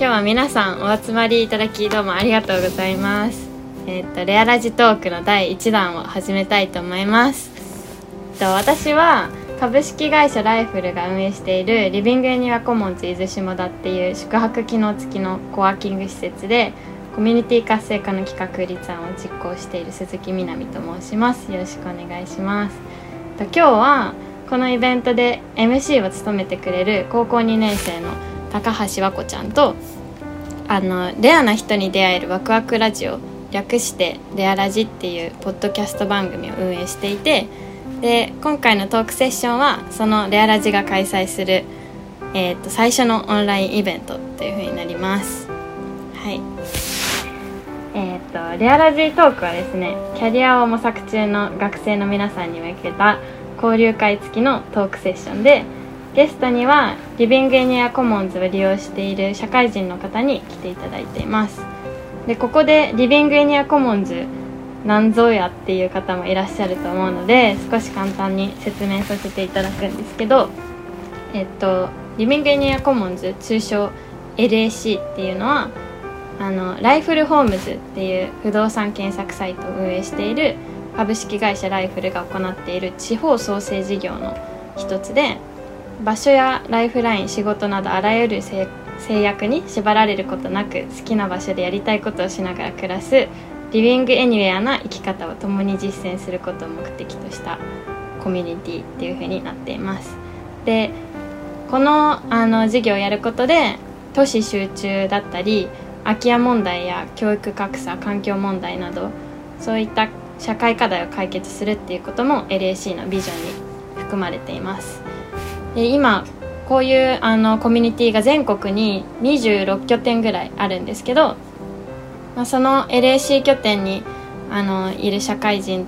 今日は皆さんお集まりいただきどうもありがとうございます。えっ、とレアラジトークの第1弾を始めたいと思います。えっと私は株式会社ライフルが運営しているリビングエニワコモンズ伊豆下田っていう宿泊機能付きのコワーキング施設でコミュニティ活性化の企画立案を実行している鈴木みなみと申します。よろしくお願いします。と今日はこのイベントで MC を務めてくれる高校2年生の高橋和子ちゃんとあのレアな人に出会えるワクワクラジオ略して「レアラジ」っていうポッドキャスト番組を運営していてで今回のトークセッションはそのレアラジが開催する、えー、と最初のオンラインイベントというふうになります。はい。えっ、とレアラジトークはですねキャリアを模索中の学生の皆さんに向けた交流会付きのトークセッションでゲストにはリビングエニアコモンズを利用している社会人の方に来ていただいています。でここでリビングエニアコモンズなんぞやっていう方もいらっしゃると思うので少し簡単に説明させていただくんですけどえっとリビングエニアコモンズ通称 LAC っていうのはあのライフルホームズっていう不動産検索サイトを運営している株式会社ライフルが行っている地方創生事業の一つで場所やライフライン仕事などあらゆる制約に縛られることなく好きな場所でやりたいことをしながら暮らすリビングエニウェアな生き方を共に実践することを目的としたコミュニティっていう風になっています。でこのあの事業をやることで都市集中だったり空き家問題や教育格差環境問題などそういった社会課題を解決するっていうことも LAC のビジョンに含まれています。で今こういうあのコミュニティが全国に26拠点ぐらいあるんですけどまあ、その LAC 拠点にあのいる社会人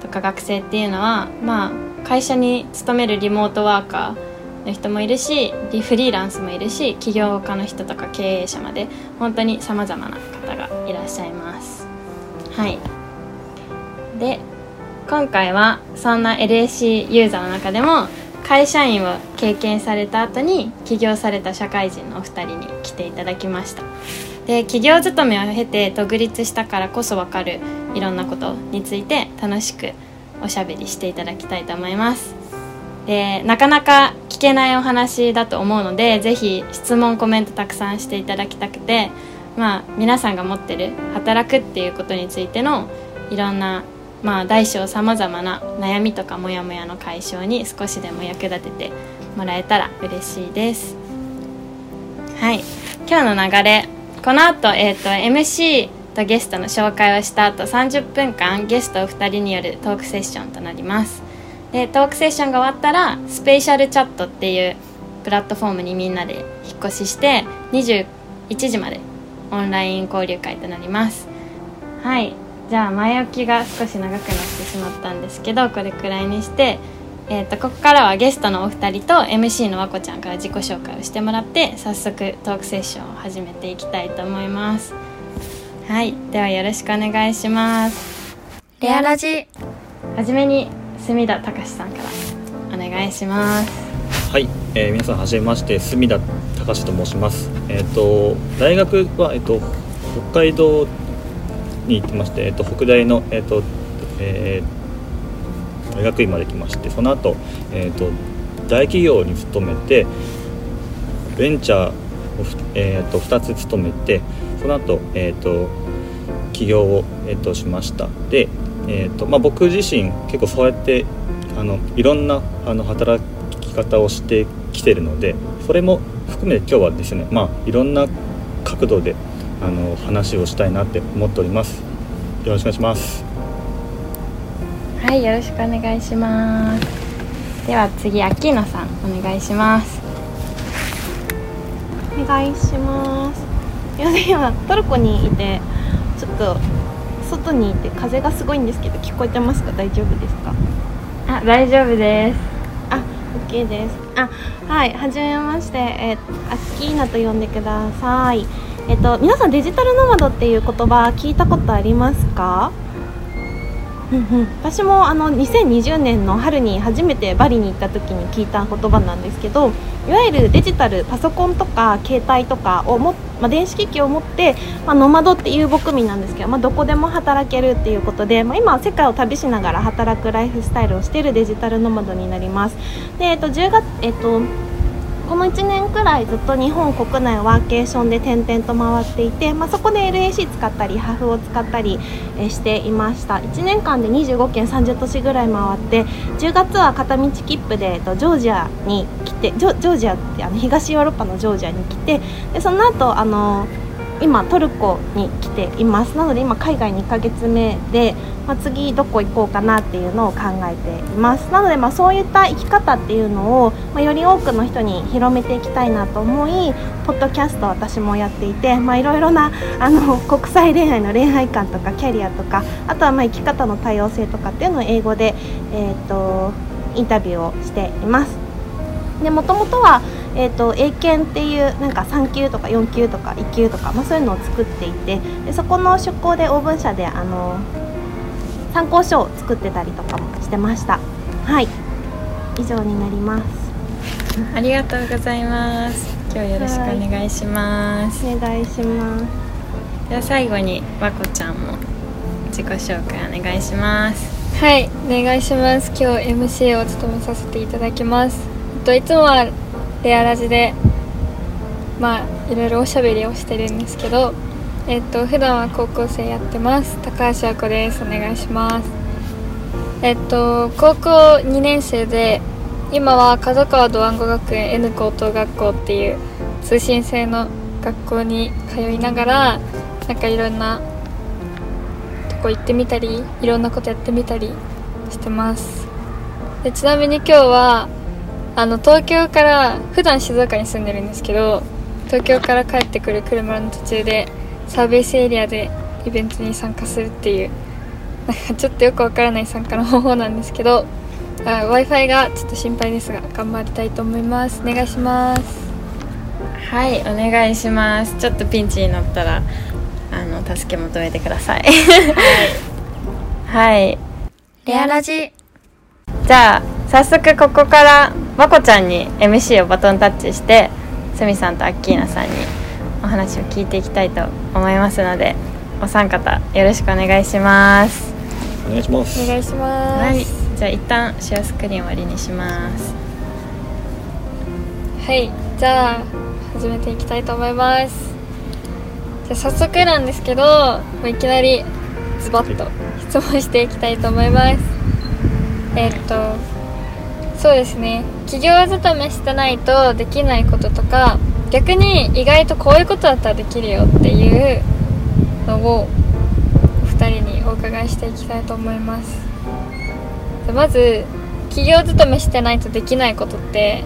とか学生っていうのは、まあ、会社に勤めるリモートワーカーの人もいるしフリーランスもいるし起業家の人とか経営者まで本当にさまざまな方がいらっしゃいます。はい。で今回はそんな LAC ユーザーの中でも会社員を経験された後に起業された社会人のお二人に来ていただきました。で企業勤めを経て独立したからこそ分かるいろんなことについて楽しくおしゃべりしていただきたいと思います。でなかなか聞けないお話だと思うのでぜひ質問コメントたくさんしていただきたくてまあ皆さんが持ってる働くっていうことについてのいろんなまあ大小さまざまな悩みとかモヤモヤの解消に少しでも役立ててもらえたら嬉しいです。はい。今日の流れこの後、えーと、MC とゲストの紹介をした後30分間ゲストお二人によるトークセッションとなります。でトークセッションが終わったらスペシャルチャットっていうプラットフォームにみんなで引っ越しして21時までオンライン交流会となります。はい。じゃあ前置きが少し長くなってしまったんですけどこれくらいにしてえーと、ここからはゲストのお二人と MC の和子ちゃんから自己紹介をしてもらって早速トークセッションを始めていきたいと思います。はいではよろしくお願いします。レアラジ。はじめに隅田隆さんからお願いします。はい、えー、皆さんはじめまして隅田隆と申します。えっ、ー、と大学はえっ、ー、と北海道に行ってましてえっ、と北大のえっ、とえー大学院まで来ましてその後、えーと、大企業に勤めてベンチャーを、えーと、2つ勤めてその後、えーと、起業を、えー、としました。で、えーとまあ、僕自身結構そうやってあのいろんなあの働き方をしてきてるのでそれも含めて今日はですね、まあ、いろんな角度であの話をしたいなって思っております。よろしくお願いします。はいよろしくお願いします。では次アッキーナさんお願いします。お願いします。いや今トルコにいてちょっと外にいて風がすごいんですけど聞こえてますか？大丈夫ですか？あ大丈夫です。あ OK です。あはいはじめまして。えアッキーナと呼んでくださいえっと皆さんデジタルノマドっていう言葉聞いたことありますか？うんうん、私もあの2020年の春に初めてバリに行った時に聞いた言葉なんですけどいわゆるデジタルパソコンとか携帯とかをも、まあ、電子機器を持って、まあ、ノマドっていう牧民なんですけど、まあ、どこでも働けるっていうことで、まあ、今は世界を旅しながら働くライフスタイルをしているデジタルノマドになります。でえっと10月えっとこの1年くらいずっと日本国内ワーケーションで転々と回っていて、まあ、そこで LAC 使ったりハーフを使ったりしていました。1年間で25県30都市ぐらい回って10月は片道切符でジョージアに来てジョージアってあの東ヨーロッパのジョージアに来てでその後あの今トルコに来ていますなので今海外2ヶ月目でまあ、次どこ行こうかなっていうのを考えていますなのでまあそういった生き方っていうのを、まあ、より多くの人に広めていきたいなと思いポッドキャスト私もやっていていろいろなあの国際恋愛の恋愛観とかキャリアとかあとはまあ生き方の多様性とかっていうのを英語で、えーと、インタビューをしています。でもともとはえーと、英検っていうなんか3級とか4級とか1級とか、まあ、そういうのを作っていてでそこの出向でオーブン社であの参考書を作ってたりとかもしてました。はい。以上になります。ありがとうございます。今日よろしくお願いします。お願いします。では最後に和子ちゃんも自己紹介お願いします。はい。お願いします。今日 MC を務めさせていただきます。といつもはレアラジでまあいろいろおしゃべりをしてるんですけどえっと普段は高校生やってます。高橋亜子です。お願いします。えっと高校2年生で今は角川ドワンゴ学園 N 高等学校っていう通信制の学校に通いながらなんかいろんなとこ行ってみたりいろんなことやってみたりしてます。でちなみに今日はあの東京から普段静岡に住んでるんですけど東京から帰ってくる車の途中でサービスエリアでイベントに参加するっていうなんかちょっとよくわからない参加の方法なんですけど w i f i がちょっと心配ですが頑張りたいと思います。お願いします。はいお願いします。ちょっとピンチになったらあの助け求めてください。はい、はい、レアラジ。じゃあ早速ここからまこちゃんに MC をバトンタッチしてすみさんとアッキーナさんにお話を聞いていきたいと思いますのでお三方よろしくお願いします。お願いします。お願いします。はいじゃあ一旦シェアスクリーン終わりにします。はいじゃあ始めていきたいと思います。じゃあ早速なんですけどもういきなりズバッと質問していきたいと思います。えー、っとそうですね。企業勤めしてないとできないこととか逆に意外とこういうことだったらできるよっていうのをお二人にお伺いしていきたいと思います。まず企業勤めしてないとできないことって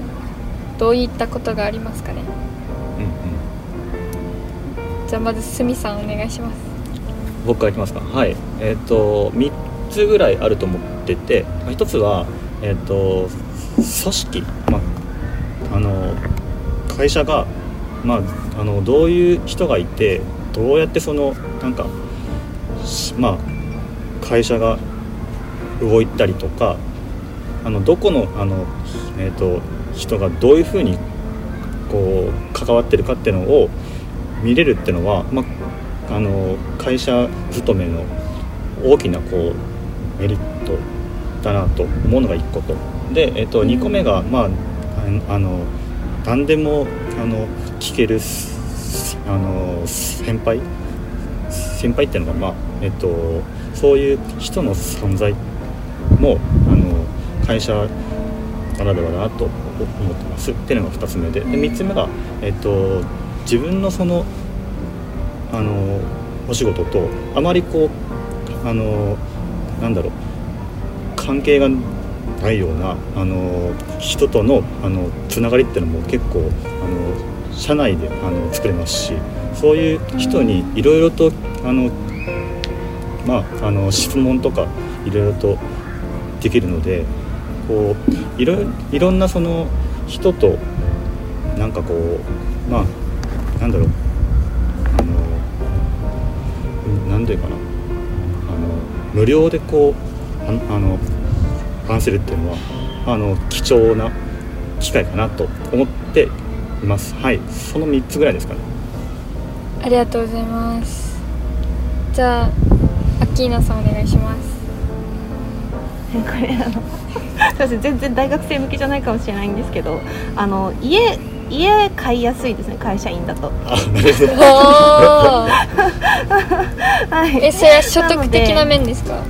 どういったことがありますかね、うんうん、じゃあまずすみさんお願いします。僕からいきますか。はい。えっ、ー、と3つぐらいあると思ってて1つはえっ、と組織、まあ、あの会社が、まあ、あのどういう人がいてどうやってそのなんかまあ会社が動いたりとかあのどこのあの、えーと、人がどういうふうにこう関わってるかっていうのを見れるっていうのは、まあ、あの会社勤めの大きなこうメリットだなと思うのが1個と。で、えー、と2個目が、まあ、あの何でもあの聞けるあの先輩？先輩っていうのが、まあえっと、そういう人の存在もあの会社ならではだなと思ってます。っていうのが2つ目で。で3つ目が、えっと、自分のそのあのお仕事とあまりこうあのなんだろう関係がないようなあの人とのあのつながりっていうのも結構あの社内であの作れますしそういう人にいろいろとあの、まあ、あの質問とかいろいろとできるのでこういろいろんなその人となんかこうまあなんだろうあの何て言うかなあの無料でこうあの話せるっていうのはあの貴重な機会かなと思っています。はい。その3つぐらいですかね。ありがとうございます。じゃあアッキーナさんお願いします。これあのすいません全然大学生向けじゃないかもしれないんですけどあの家家買いやすいですね会社員だと。あなるほど。おー。はい、えそれは所得的な面ですか？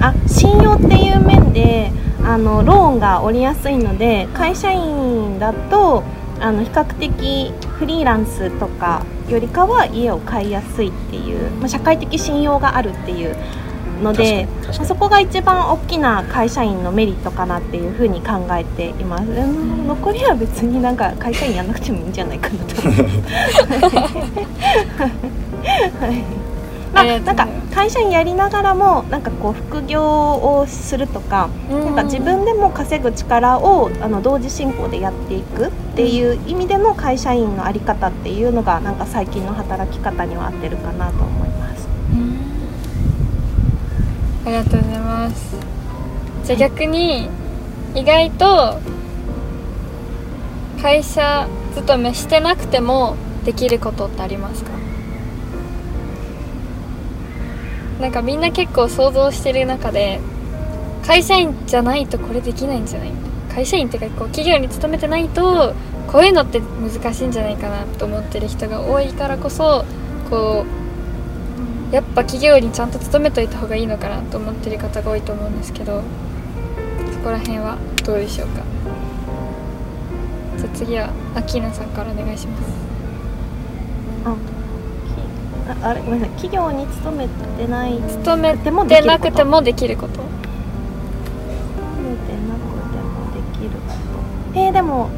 あ信用っていう面であのローンが下りやすいので会社員だとあの比較的フリーランスとかよりかは家を買いやすいっていう、まあ、社会的信用があるっていうのでまあそこが一番大きな会社員のメリットかなっていうふうに考えています。うん残りは別になんか会社員やんなくてもいいんじゃないかなと思いますはいまあ、なんございます会社員やりながらもなんかこう副業をするとかなんか自分でも稼ぐ力をあの同時進行でやっていくっていう意味での会社員の在り方っていうのがなんか最近の働き方には合ってるかなと思います。ありがとうございます。じゃあ逆に意外と会社勤めしてなくてもできることってありますか？なんかみんな結構想像してる中で会社員じゃないとこれできないんじゃない？会社員っていうかこう企業に勤めてないとこういうのって難しいんじゃないかなと思ってる人が多いからこそこうやっぱ企業にちゃんと勤めといた方がいいのかなと思ってる方が多いと思うんですけどそこら辺はどうでしょうか？じゃあ次はアキーナさんからお願いします。あれごめんなさい。企業に勤めてない。勤めでもでなくてもできること？勤めてなくてもできること。えー、でも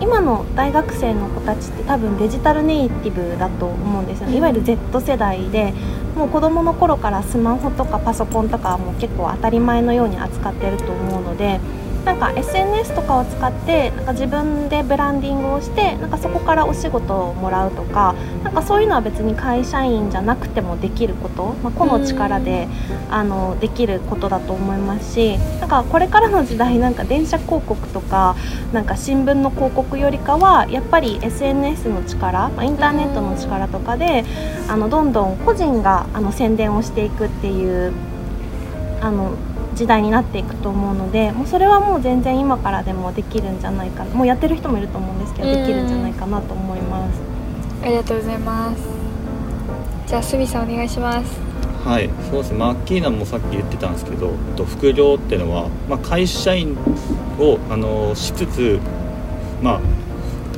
今の大学生の子たちって多分デジタルネイティブだと思うんですよね。いわゆる Z 世代でもう子供の頃からスマホとかパソコンとかはもう結構当たり前のように扱ってると思うのでなんか SNS とかを使ってなんか自分でブランディングをしてなんかそこからお仕事をもらうとかなんかそういうのは別に会社員じゃなくてもできること、まあ、個の力であのできることだと思いますしなんかこれからの時代なんか電車広告とかなんか新聞の広告よりかはやっぱり SNS の力、まあ、インターネットの力とかであのどんどん個人があの宣伝をしていくっていうあの時代になっていくと思うのでもうそれはもう全然今からでもできるんじゃないかもうやってる人もいると思うんですけどうん。できるんじゃないかなと思います。ありがとうございます。じゃあすみさんお願いします。はいそうですね。マッキーナもさっき言ってたんですけどえっと副業っていうのは、まあ、会社員をあのしつつまあ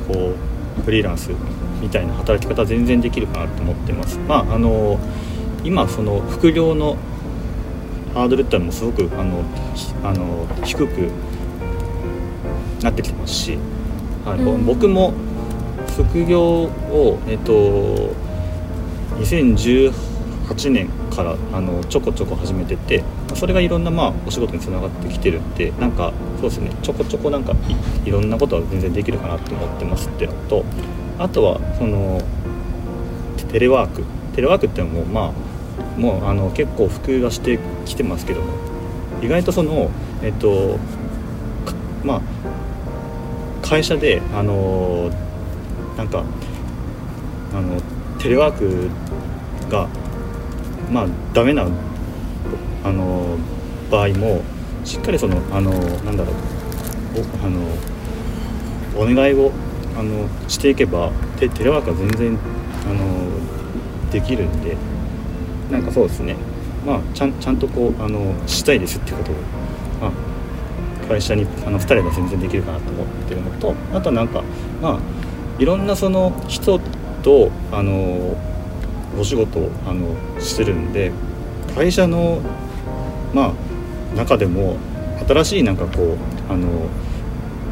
こうフリーランスみたいな働き方全然できるかなと思ってます。まああの今その副業のハードルってのもすごくあのひあの低くなってきてますし、はい。うん。僕も副業をえっと2018年からあのちょこちょこ始めててそれがいろんなまあお仕事につながってきてるんでなんかそうですねちょこちょこなんかいいろんなことは全然できるかなと思ってますっていうのとあとはそのテレワーク。テレワークっていうのもまあもうあの結構普及はしてきてますけども意外とそのえっとまあ会社であのなんかあのテレワークがまあダメなあの場合もしっかりそのあのなんだろうおあのお願いをあのしていけばテテレワークは全然あのできるんでなんかそうですね。まあちゃんちゃんとこうあのしたいですってことを、まあ、会社にあの2人で全然できるかなと思ってるのとあとなんかまあいろんなその人とあのお仕事をあのしてるんで会社のまあ中でも新しいなんかこうあの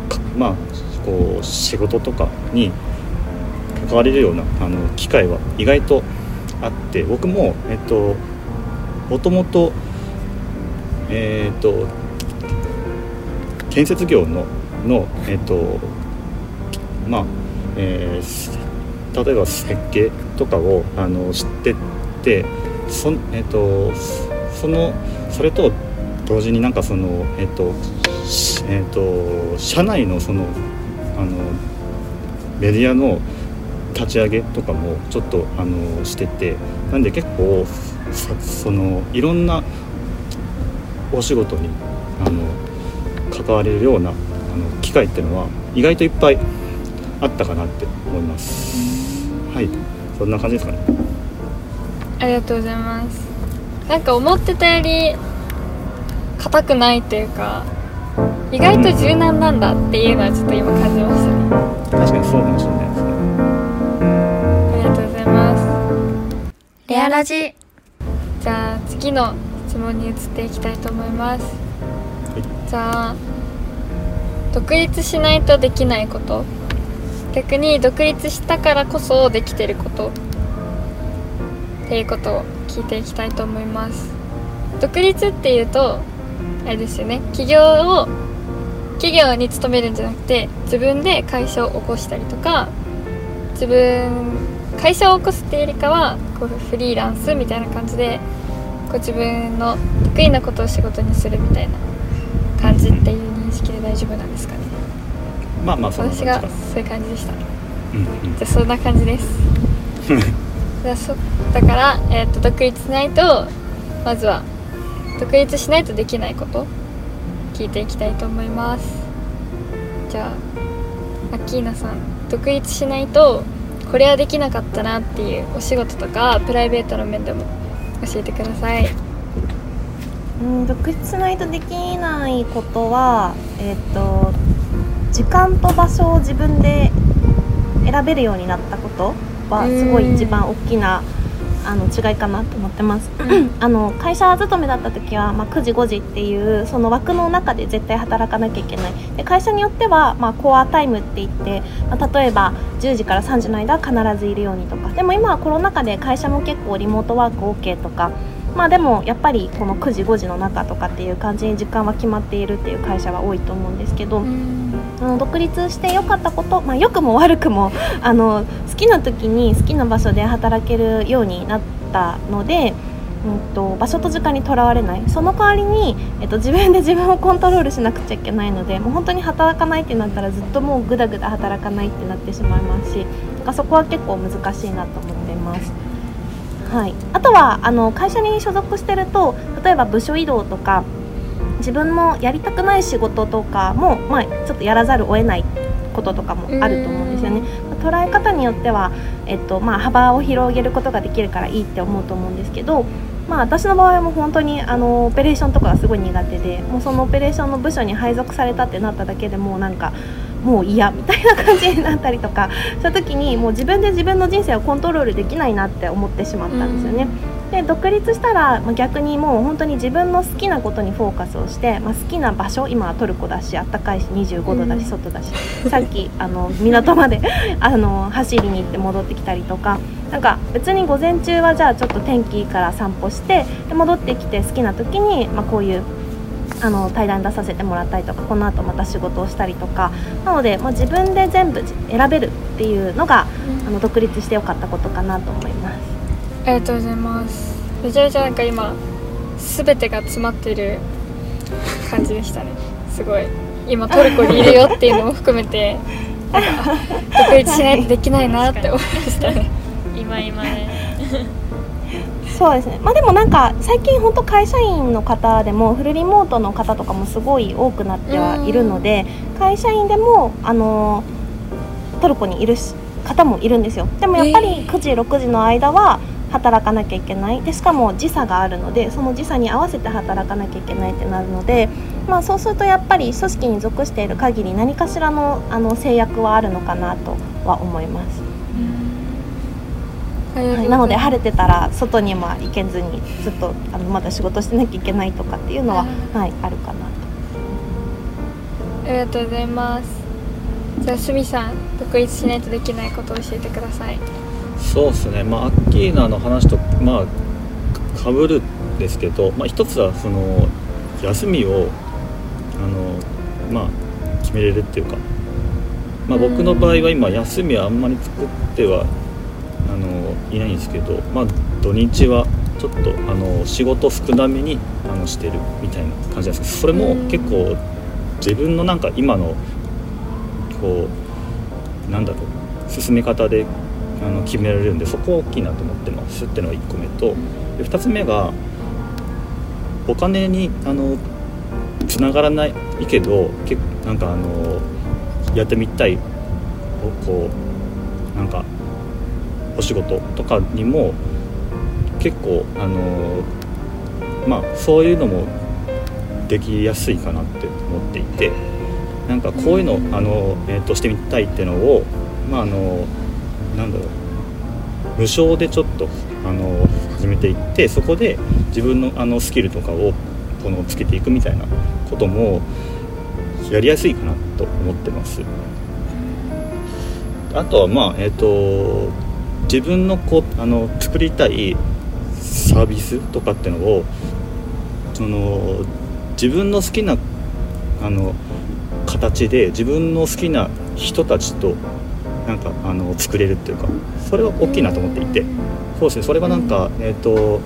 かまあこう仕事とかに関われるようなあの機会は意外とあって僕もえっともともとえっと建設業ののえっとまあえー例えば設計とかをあの知っててそ,、えっとそのそれと同時になんかそのえっ、とえっ、と社内のそのあのメディアの立ち上げとかもちょっとあのしててなんで結構さそのいろんなお仕事にあの関われるようなあの機会っていうのは意外といっぱいあったかなって思います。はい、そんな感じですかね。ありがとうございます。なんか思ってたより硬くないというか意外と柔軟なんだっていうのはちょっと今感じましたね。確かにそうかもしれないますレアラジ。じゃあ次の質問に移っていきたいと思います、じゃあ独立しないとできないこと。逆に独立したからこそできてること。っていうことを聞いていきたいと思います。独立っていうとあれですよね。起業を企業に勤めるんじゃなくて自分で会社を起こしたりとか自分会社を起こすっていうよりかはこうフリーランスみたいな感じでこう自分の得意なことを仕事にするみたいな感じっていう認識で大丈夫なんですかね。まあまあそんな感私が。そういう感じでした。うんうん。じゃあそんな感じです。じゃあそだから、えー、と独立しないとまずは独立しないとできないこと聞いていきたいと思います。じゃあアッキーナさん独立しないとこれはできなかったなっていうお仕事とかプライベートの面でも教えてください。うん独立しないとできないことはえっ、と時間と場所を自分で選べるようになったことはすごい一番大きなあの違いかなと思ってます。あの会社勤めだった時は、まあ、9時5時っていうその枠の中で絶対働かなきゃいけない。で会社によっては、まあ、コアタイムって言って、まあ例えば10時から3時の間は必ずいるようにとか。でも今はコロナ禍で会社も結構リモートワーク OK とか。まあでもやっぱりこの9時5時の中とかっていう感じに時間は決まっているっていう会社は多いと思うんですけど、あの独立して良かったこと、まあ、良くも悪くもあの好きな時に好きな場所で働けるようになったので、うん、と場所と時間にとらわれないその代わりに、えっと、自分で 自分をコントロールしなくちゃいけないのでもう本当に働かないってなったらずっともうぐだぐだ働かないってなってしまいますしなんかそこは結構難しいなと思っています。はい、あとはあの会社に所属してると例えば部署移動とか自分のやりたくない仕事とかも、まあ、ちょっとやらざるを得ないこととかもあると思うんですよね。捉え方によっては、えっとまあ、幅を広げることができるからいいって思うと思うんですけど、まあ、私の場合はもう本当にあのオペレーションとかがすごい苦手でもうそのオペレーションの部署に配属されたってなっただけでもうなんかもう嫌みたいな感じになったりとかした時にもう自分で自分の人生をコントロールできないなって思ってしまったんですよね。で独立したら、まあ、逆にもう本当に自分の好きなことにフォーカスをして、まあ、好きな場所今はトルコだしあったかいし25度だし外だし、さっきあの港まで あの走りに行って戻ってきたりとか。なんか別に午前中はじゃあちょっと天気いいから散歩してで戻ってきて好きな時に、まあ、こういうあの対談出させてもらったりとかこの後また仕事をしたりとか。なので、まあ、自分で全部選べるっていうのが、あの独立してよかったことかなと思います。ありがとうございます。めちゃめちゃなんか今全てが詰まってる感じでしたね。すごい。今トルコにいるよっていうのも含めてなんか独立しないとできないなって思いましたね。今今ね。そうですね。まあでもなんか最近本当会社員の方でもフルリモートの方とかもすごい多くなってはいるので会社員でもあのトルコにいるし方もいるんですよ。でもやっぱり9時6時の間は働かなきゃいけない。でしかも時差があるのでその時差に合わせて働かなきゃいけないってなるので、まあ、そうするとやっぱり組織に属している限り何かしらのあの制約はあるのかなとは思います。はい、なので晴れてたら外には行けずにずっとあのまだ仕事してなきゃいけないとかっていうのは、はい、あるかなと。ありがとうございます。じゃあすみさん独立しないとできないことを教えてくださいそうですね、まあ、アッキーナの話と、まあ、かぶるんですけど、まあ、一つはその休みをあの、まあ、決めれるっていうか、まあ、僕の場合は今休みはあんまり作ってはあのいないんですけど、まあ、土日はちょっとあの仕事少なめにあのしてるみたいな感じなんですけどそれも結構自分のなんか今のこうなんだろう進め方であの決められるんでそこは大きいなと思ってますっていうのが1個目とで2つ目がお金にあのつながらないけどけなんかあのやってみたいこうなんかお仕事とかにも結構あのまあそういうのもできやすいかなって思っていてなんかこういうの、あの、えー、としてみたいっていうのをまああのなんだろう無償でちょっとあの始めていってそこで自分のあのスキルとかをこのつけていくみたいなこともやりやすいかなと思ってます。あとはまあえっ、と自分のこあの作りたいサービスとかっていうのをその自分の好きなあの形で自分の好きな人たちとなんかあの作れるっていうかそれは大きいなと思っていてそうですねそれがなんか、えー、と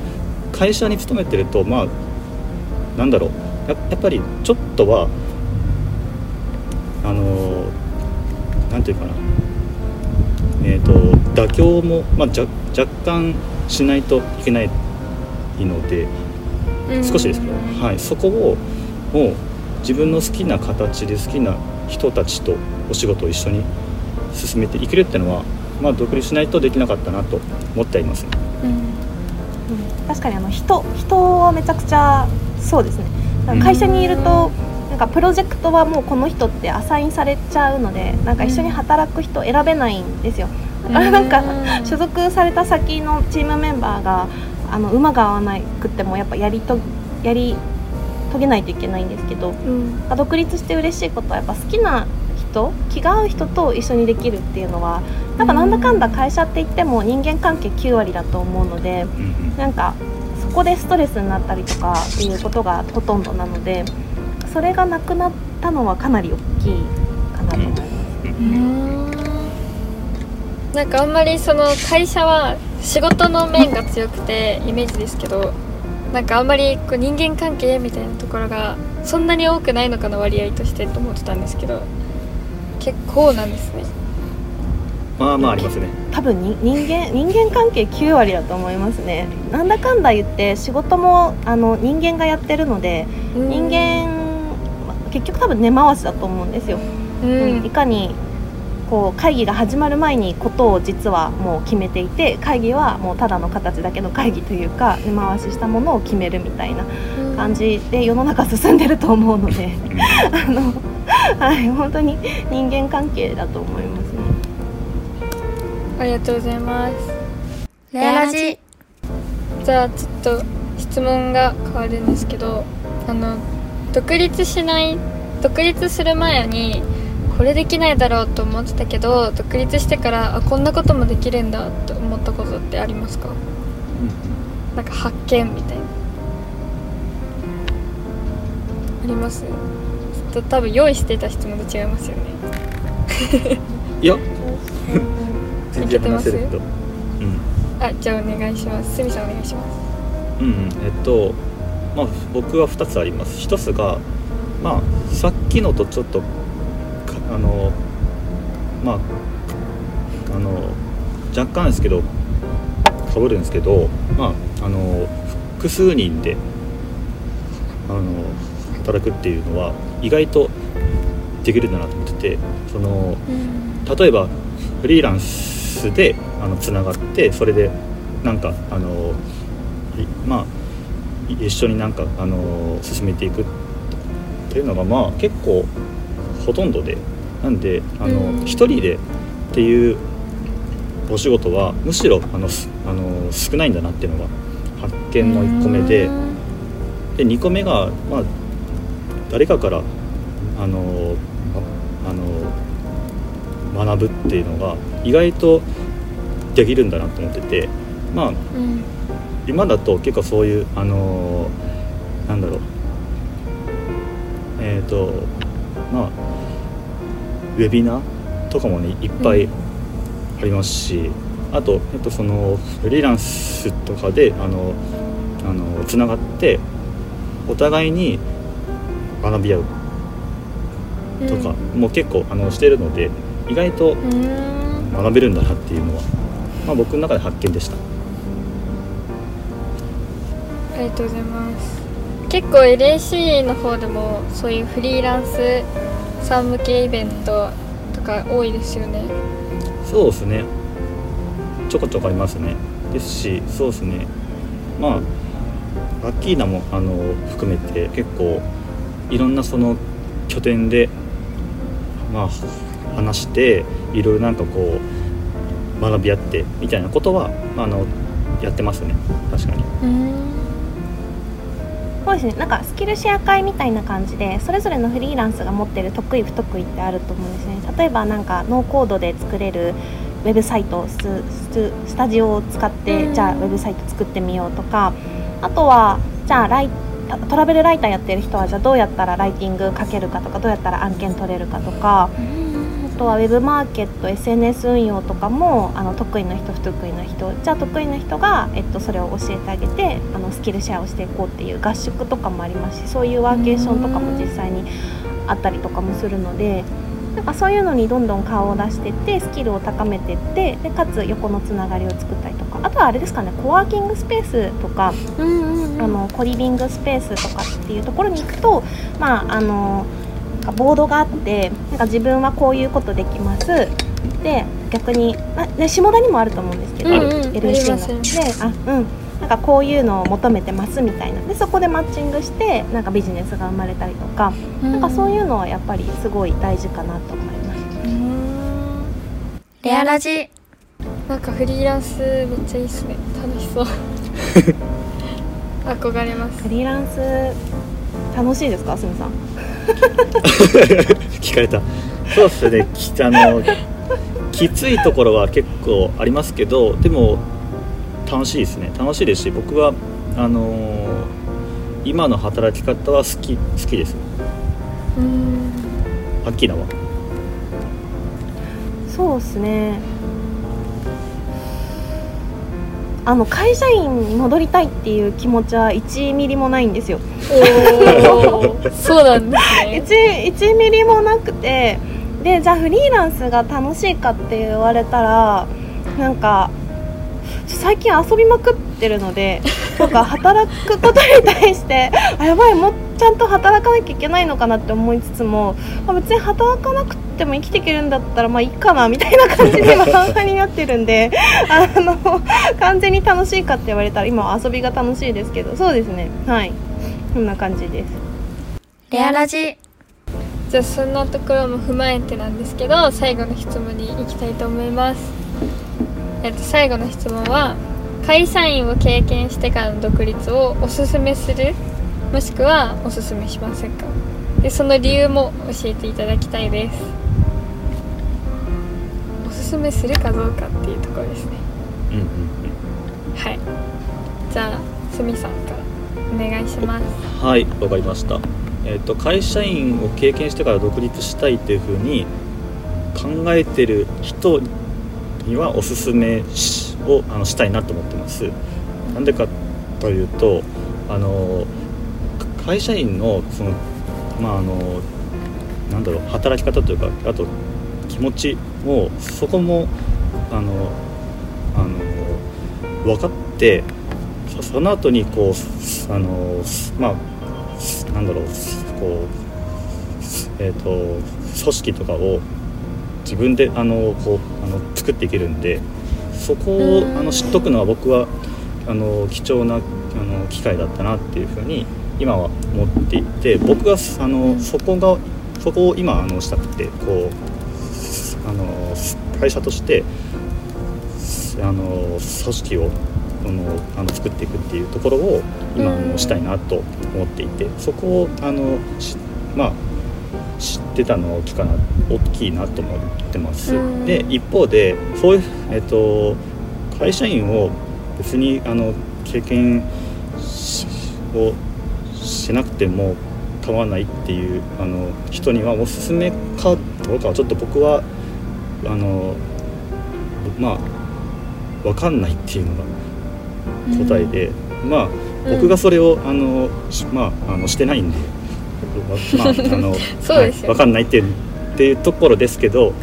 会社に勤めてるとまあなんだろうややっぱりちょっとはあのなんていうかなえーと、妥協も、まあ、じゃ若干しないといけないので少しですけど、はい、そこをもう自分の好きな形で好きな人たちとお仕事を一緒に進めていけるっていうのは、まあ、独立しないとできなかったなと思っています、うん、うん、確かにあの人人はめちゃくちゃそうですね。会社にいると、なんかプロジェクトはもうこの人ってアサインされちゃうのでなんか一緒に働く人選べないんですよ。だからなんか所属された先のチームメンバーがあの馬が合わなくてもやっぱやりとやり遂げないといけないんですけど、うん、独立して嬉しいことはやっぱ好きな人気が合う人と一緒にできるっていうのはなんかなんだかんだ会社って言っても人間関係9割だと思うので、なんかそこでストレスになったりとかっていうことがほとんどなのでそれがなくなったのはかなり大きいかなと思います。うん。なんかあんまりその会社は仕事の面が強くてイメージですけどなんかあんまりこう人間関係みたいなところがそんなに多くないのかな割合としてと思ってたんですけど結構なんですね。まあまあありますね。多分に人間人間関係9割だと思いますね。なんだかんだ言って仕事もあの人間がやってるので人間結局多分根回しだと思うんですよ、うん、いかにこう会議が始まる前にことを実はもう決めていて会議はもうただの形だけの会議というか根回ししたものを決めるみたいな感じで世の中進んでると思うので。あの、はい、本当に人間関係だと思いますね。ありがとうございます。レアラジ。じゃあちょっと質問が変わるんですけどあの独立しない独立する前にこれできないだろうと思ってたけど独立してからあこんなこともできるんだと思ったことってありますか、うん、なんか発見みたいな。あります？と多分用意してた質問と違いますよね。いや。いけてます、うん、あじゃあお願いします。すみさんお願いします。うん、えっとまあ僕は2つあります。1つがまあさっきのとちょっとあのまああの若干ですけどかぶるんですけどまああの複数人であの働くっていうのは意外とできるんだなと思っててその、例えばフリーランススであのつながってそれでなんかあのまあ一緒になんかあの進めていくっていうのがまあ結構ほとんどで。なんであの一人でっていうお仕事はむしろあのあの少ないんだなっていうのが発見の1個目で。で2個目が、まあ、誰かからあのあの学ぶっていうのが意外とできるんだなと思っててまあ、うん、今だと結構そういうあのー、なんだろう。えっ、ー、とまあウェビナーとかもねいっぱいありますし、あと、えっと、そのフリーランスとかであのあのつながってお互いに学び合う。とかも結構あのしてるので意外とうん。学べるんだなっていうのは、まあ、僕の中で発見でした。ありがとうございます。結構 LAC の方でもそういうフリーランスさん向けイベントとか多いですよね。そうですね。ちょこちょこありますね。ですしそうですね。まあアッキーナもあの含めて結構いろんなその拠点でまあ話していろいろなんかこう学び合ってみたいなことはあのやってますね。確かに。うん。そうですね。なんかスキルシェア会みたいな感じでそれぞれのフリーランスが持ってる得意不得意ってあると思うんですね。例えばなんかノーコードで作れるウェブサイトスススタジオを使って、うん。じゃあウェブサイト作ってみようとかあとはじゃあライトラベルライターやってる人はじゃあどうやったらライティング書けるかとかどうやったら案件取れるかとかあとはウェブマーケット SNS 運用とかもあの得意な人不得意な人じゃあ得意な人が、えっと、それを教えてあげてあのスキルシェアをしていこうっていう合宿とかもありますしそういうワーケーションとかも実際にあったりとかもするのでなんかそういうのにどんどん顔を出してってスキルを高めてってでかつ横のつながりを作ったりとかあとはあれですかねコワーキングスペースとかあのコリビングスペースとかっていうところに行くとまああのなんかボードがあってなんか自分はこういうことできます。で逆にあ、ね、下田にもあると思うんですけど、うんうん LC の。であうん。なんかこういうのを求めてますみたいな。でそこでマッチングしてなんかビジネスが生まれたりとか、なんかそういうのはやっぱりすごい大事かなと思います。レアラジ。なんかフリーランスめっちゃいいっすね。楽しそう 憧れます。フリーランス楽しいですか、すみさん。聞かれた。そうっすね。きあのきついところは結構ありますけどでも楽しいですね。楽しいですし僕はあのー今の働き方は好き好きです。うん。アッキーナは？そうですねあの会社員に戻りたいっていう気持ちは1ミリもないんですよ。そうなんですね。1, 1ミリもなくてでじゃあフリーランスが楽しいかって言われたらなんか最近遊びまくってるのでなんか働くことに対してあやばいもうちゃんと働かなきゃいけないのかなって思いつつも、まあ、別に働かなくても生きていけるんだったらまあいいかなみたいな感じで今半々になってるんで あの完全に楽しいかって言われたら今は遊びが楽しいですけどそうですね。はい。こんな感じです。レアラジ。じゃあそんなところも踏まえてなんですけど最後の質問に行きたいと思います。えっと最後の質問は会社員を経験してからの独立をおすすめするもしくはおすすめしませんか？でその理由も教えていただきたいです。おすすめするかどうかっていうところですね。うんうんはい。じゃあすみさんからお願いします。うんはいわかりました。えっ、と会社員を経験してから独立したいっていうふうに考えてる人にはおすすめしをあのしたいなと思ってます。なんでかというとあの会社員のそのまああのなんだろう働き方というかあと気持ちもそこもあのあの分かってそその後にこうあのまあなんだろうこうえっ、と組織とかを自分であのこうあの作っていけるんでそこをうん。あの知っとくのは僕はあの貴重なあの機会だったなっていうふうに今は思っていて僕があのそこがそこを今あのしたくてこうあの会社としてあの組織をこのあの作っていくっていうところを今あうん。のしたいなと思っていてそこをあのしまあ知ってたのは大きかな大きいなと思ってます。うん。で一方でそういうえっと会社員を別にあの経験しをしなくても構わないっていうあの人にはおすすめかどうかはちょっと僕はあのまあ分かんないっていうのが答えで、まあ僕がそれを、あのしまああのしてないんで、まああの そうですよね。はい、分かんないっていうっていうところですけど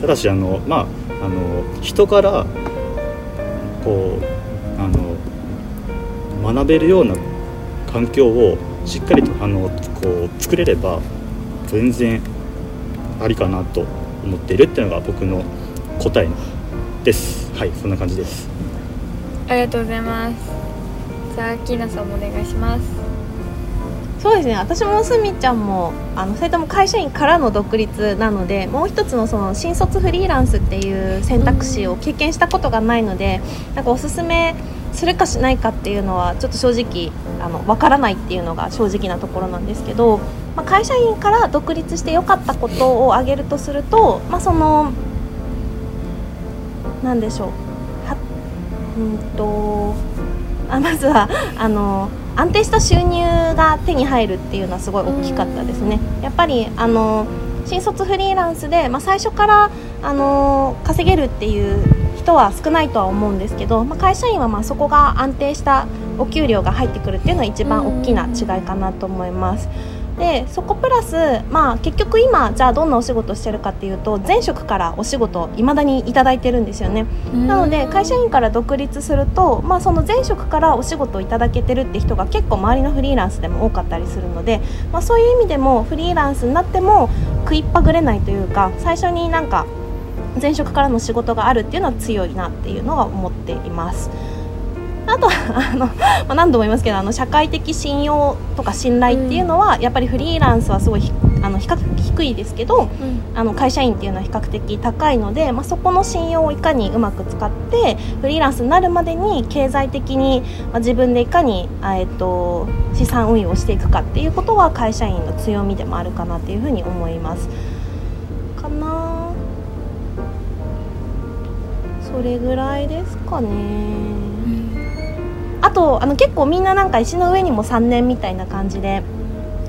ただしあのまああの人からこうあの学べるような環境をしっかりとあのこう作れれば全然ありかなと思っているっていうのが僕の答えです。はいそんな感じです。ありがとうございます。じゃあキーナさんもお願いしますそうですね。私もすみちゃんもあのそれとも会社員からの独立なのでもう一つのその新卒フリーランスっていう選択肢を経験したことがないので、なんかおすすめするかしないかっていうのはちょっと正直あの分からないっていうのが正直なところなんですけど、まあ、会社員から独立して良かったことを挙げるとすると、まあ、そのなんでしょう。はうんとあまずはあの安定した収入が手に入るっていうのはすごい大きかったですね。やっぱりあの新卒フリーランスで、まあ、最初からあの稼げるっていう人は少ないとは思うんですけど、まあ、会社員はまあそこが安定したお給料が入ってくるっていうのは一番大きな違いかなと思います。でそこプラス、まあ、結局今じゃあどんなお仕事してるかっていうと前職からお仕事いまだにいただいてるんですよね。なので会社員から独立すると、まあ、その前職からお仕事をいただけてるって人が結構周りのフリーランスでも多かったりするので、まあ、そういう意味でもフリーランスになっても食いっぱぐれないというか最初になんか前職からの仕事があるっていうのは強いなっていうのは思っています。あとはあの、まあ、何度も言いますけどあの社会的信用とか信頼っていうのは、やっぱりフリーランスはすごいひあの比較的低いですけど、あの会社員っていうのは比較的高いので、まあ、そこの信用をいかにうまく使ってフリーランスになるまでに経済的に、まあ、自分でいかに、あえっと資産運用をしていくかっていうことは会社員の強みでもあるかなっていうふうに思います。かなそれぐらいですかね。あとあの結構みんななんか石の上にも3年みたいな感じで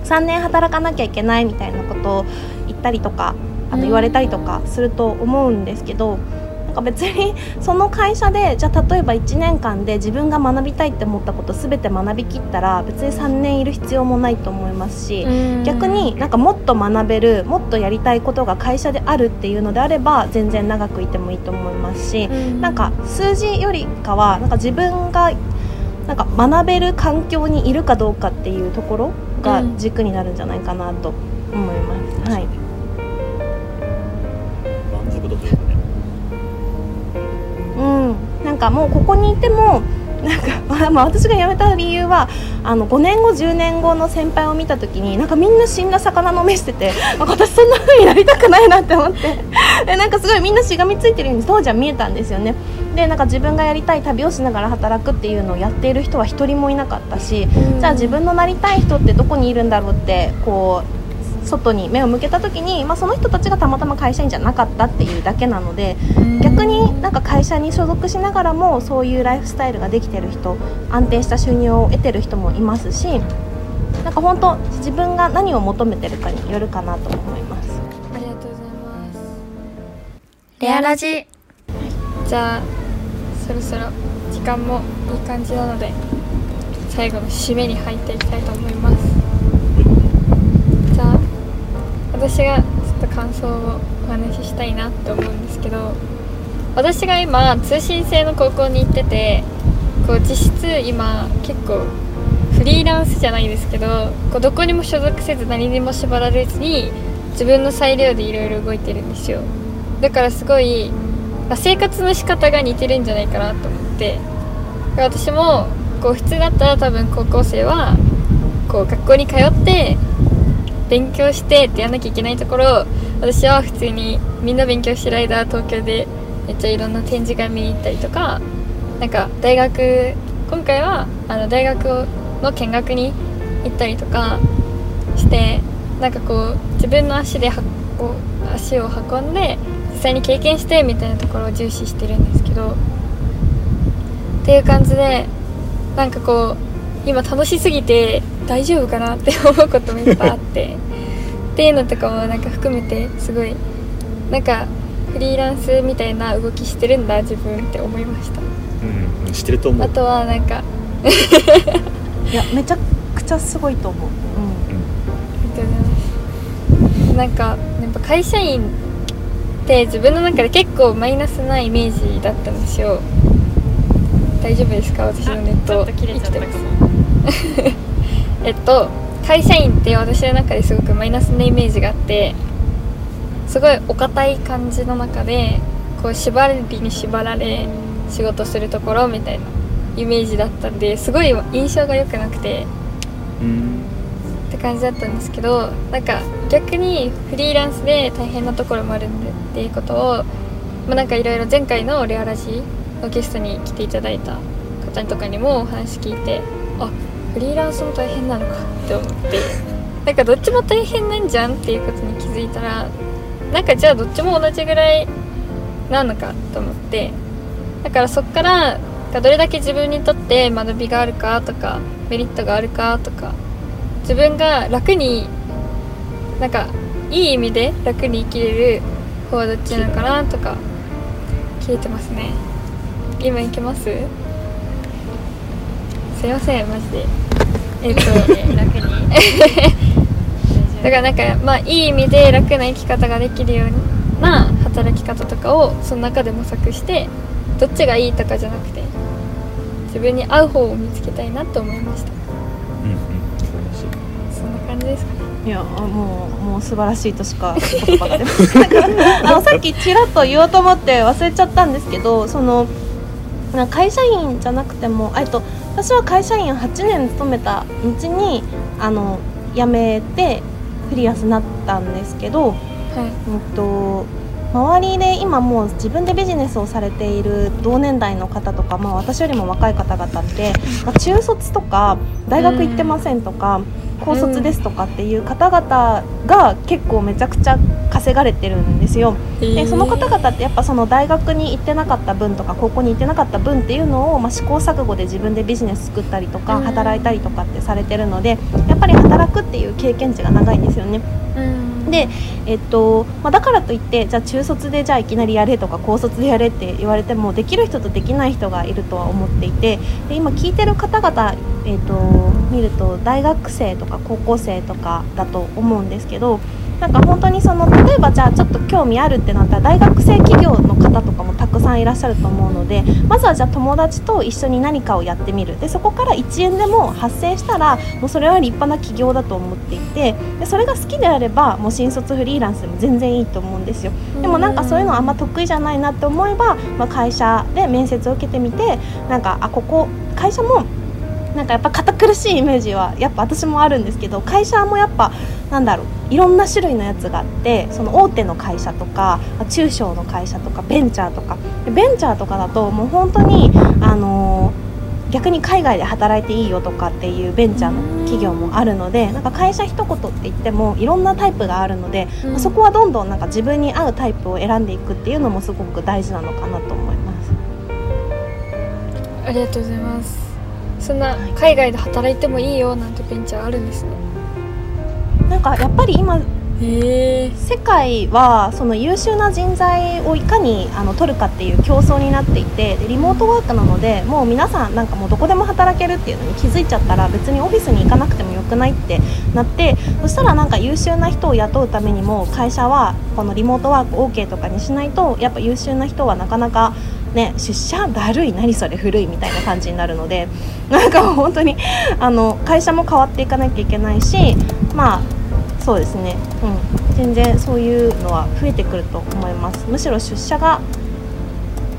3年働かなきゃいけないみたいなことを言ったりとかあの言われたりとかすると思うんですけど、なんか別に その会社でじゃあ例えば1年間で自分が学びたいって思ったこと全て学びきったら別に3年いる必要もないと思いますし、逆になんかもっと学べるもっとやりたいことが会社であるっていうのであれば全然長くいてもいいと思いますし、なんか数字よりかはなんか自分がなんか学べる環境にいるかどうかっていうところが軸になるんじゃないかなと思います。はい。満足度というかねうん。なんかもうここにいても。なんか まあまあ私が辞めた理由はあの5年後10年後の先輩を見た時になんかみんな死んだ魚の目しててなんか私そんな風になりたくないなって思ってでなんかすごいみんなしがみついてるように当時は見えたんですよねでなんか自分がやりたい旅をしながら働くっていうのをやっている人は一人もいなかったし、じゃあ自分のなりたい人ってどこにいるんだろうってこう外に目を向けた時に、まあ、その人たちがたまたま会社員じゃなかったっていうだけなので逆になんか会社に所属しながらもそういうライフスタイルができてる人安定した収入を得てる人もいますしなんか本当自分が何を求めてるかによるかなと思います。ありがとうございます。レアラジ。じゃあそろそろ時間もいい感じなので最後の締めに入っていきたいと思います。じゃあ私がちょっと感想をお話ししたいなって思うんですけど私が今通信制の高校に行っててこう実質今結構フリーランスじゃないですけどこうどこにも所属せず何にも縛られずに自分の裁量でいろいろ動いてるんですよ。だからすごい生活の仕方が似てるんじゃないかなと思って。私もこう普通だったら多分高校生はこう学校に通って勉強してってやんなきゃいけないところ私は普通にみんな勉強してる間東京でめっちゃいろんな展示会見に行ったりとかなんか大学今回はあの大学の見学に行ったりとかしてなんかこう自分の足で足を運んで際に経験してみたいなところを重視してるんですけどっていう感じでなんかこう今楽しすぎて大丈夫かなって思うこともいっぱいあって っていうのとかもなんか含めてすごいなんかフリーランスみたいな動きしてるんだ自分って思いました。うんしてると思う。あとはなんか いやめちゃくちゃすごいと思う、うありがとうございます。なんかやっぱ会社員って自分の中で結構マイナスなイメージだったんですよ。大丈夫ですか？私のネットっと切れちゃったか生きてもます。えっと会社員って私の中ですごくマイナスなイメージがあってすごいお堅い感じの中でこう縛りに縛られ仕事するところみたいなイメージだったんですごい印象が良くなくて。うん。って感じだったんですけどなんか逆にフリーランスで大変なところもあるんでっていうことを、まあ、なんかいろいろ前回のレアラジのゲストに来ていただいた方とかにもお話聞いてあフリーランスも大変なのかって思って なんかどっちも大変なんじゃんっていうことに気づいたらなんかじゃあどっちも同じぐらいなのかと思ってだからそっからどれだけ自分にとって学びがあるかとかメリットがあるかとか自分が楽になんかいい意味で楽に生きれる方はどっちなのかなとか聞いてますね。今行けます？すいませんマジで。えっと楽に。だからなんかまあいい意味で楽な生き方ができるような働き方とかをその中で模索してどっちがいいとかじゃなくて自分に合う方を見つけたいなと思いました。うんうん素晴らしい。そんな感じですかいやもうもう素晴らしいとしか言葉が出ないだからあの さっきちらっと言おうと思って忘れちゃったんですけどそのな会社員じゃなくてもあえっと私は会社員8年勤めた後にあの辞めてフリーランスになったんですけど、はい。うんと周りで今もう自分でビジネスをされている同年代の方とか、まあ、私よりも若い方々って、まあ中卒とか大学行ってませんとか、高卒ですとかっていう方々が結構めちゃくちゃ稼がれてるんですよ。でその方々ってやっぱその大学に行ってなかった分とか高校に行ってなかった分っていうのを、まあ、試行錯誤で自分でビジネス作ったりとかうん働いたりとかってされてるのでやっぱり働くっていう経験値が長いんですよね。うんで、えっとまあ、だからといってじゃあ中卒でじゃあいきなりやれとか高卒でやれって言われてもできる人とできない人がいるとは思っていてで今聞いてる方々、えっと見ると大学生とか高校生とかだと思うんですけどなんか本当にその例えばじゃあちょっと興味あるってなったら大学生企業の方とかもたくさんいらっしゃると思うのでまずはじゃあ友達と一緒に何かをやってみる。でそこから1円でも発生したらもうそれは立派な企業だと思っていてでそれが好きであればもう新卒フリーランスでも全然いいと思うんですよ。でもなんかそういうのあんま得意じゃないなって思えば、まあ、会社で面接を受けてみてなんかあここ会社もなんかやっぱ堅苦しいイメージはやっぱ私もあるんですけど会社もやっぱなんだろういろんな種類のやつがあってその大手の会社とかまあ中小の会社とかベンチャーとか。でベンチャーとかだともう本当にあのー逆に海外で働いていいよとかっていうベンチャーの企業もあるのでなんか会社一言って言ってもいろんなタイプがあるので、そこはどんどんなんか自分に合うタイプを選んでいくっていうのもすごく大事なのかなと思います。ありがとうございますそんな海外で働いてもいいよなんてベンチャーあるんですね。なんかやっぱり今世界はその優秀な人材をいかにあの取るかっていう競争になっていてでリモートワークなのでもう皆さんなんかもうどこでも働けるっていうのに気づいちゃったら別にオフィスに行かなくてもよくないってなってそしたらなんか優秀な人を雇うためにも会社はこのリモートワーク OK とかにしないとやっぱ優秀な人はなかなかね、出社だるい何それ古いみたいな感じになるので なんか本当にあの会社も変わっていかなきゃいけないしまあそうですね、うん、全然そういうのは増えてくると思います。むしろ出社が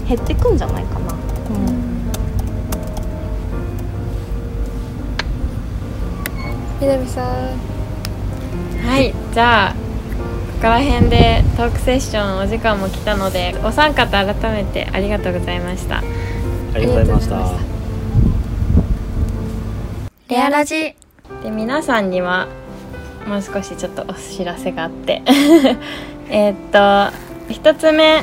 減ってくんじゃないかな、うん、南さん。はい。じゃあここら辺でトークセッションお時間も来たのでお三方改めてありがとうございました。ありがとうございました。レアラジ。で皆さんにはもう少しちょっとお知らせがあって。えーっと一つ目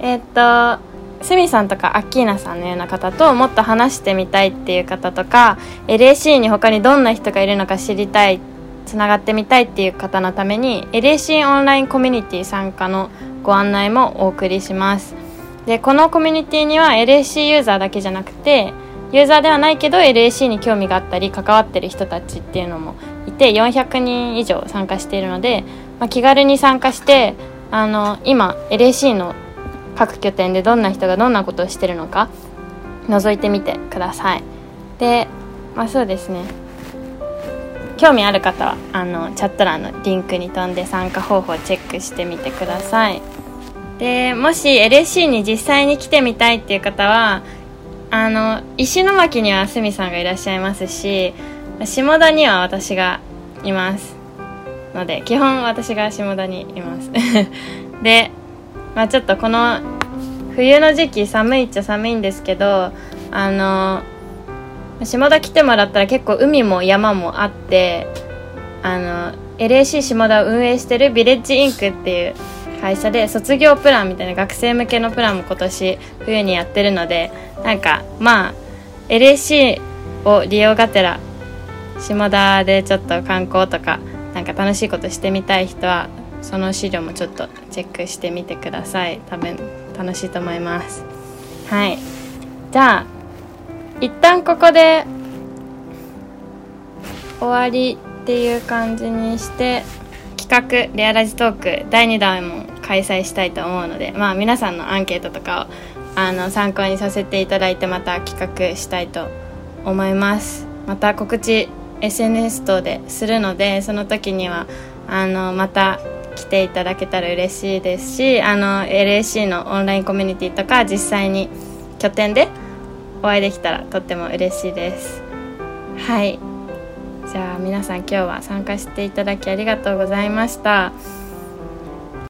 えーっとスミさんとかアッキーナさんのような方ともっと話してみたいっていう方とか LAC に他にどんな人がいるのか知りたいつながってみたいっていう方のために LAC オンラインコミュニティ参加のご案内もお送りします。でこのコミュニティには LAC ユーザーだけじゃなくてユーザーではないけど LAC に興味があったり関わってる人たちっていうのもいて400人以上参加しているので、まあ、気軽に参加してあの今 LAC の各拠点でどんな人がどんなことをしてるのか覗いてみてください。でまあそうですね。興味ある方はあのチャット欄のリンクに飛んで参加方法をチェックしてみてください。でもし LSC に実際に来てみたいっていう方はあの石巻には鷲見さんがいらっしゃいますし下田には私がいますので基本私が下田にいます。で、まあ、ちょっとこの冬の時期寒いっちゃ寒いんですけどあの下田来てもらったら結構海も山もあってあの LAC 下田を運営してるビレッジインクっていう会社で卒業プランみたいな学生向けのプランも今年冬にやってるのでなんかまあ LAC を利用がてら下田でちょっと観光とかなんか楽しいことしてみたい人はその資料もちょっとチェックしてみてください。多分楽しいと思います。はい。じゃあ一旦ここで終わりっていう感じにして企画レアラジトーク第2弾も開催したいと思うのでまあ皆さんのアンケートとかをあの参考にさせていただいてまた企画したいと思います。また告知 SNS 等でするのでその時にはあのまた来ていただけたら嬉しいですしあの LAC のオンラインコミュニティとか実際に拠点でお会いできたらとっても嬉しいですはいじゃあ皆さん今日は参加していただきありがとうございました。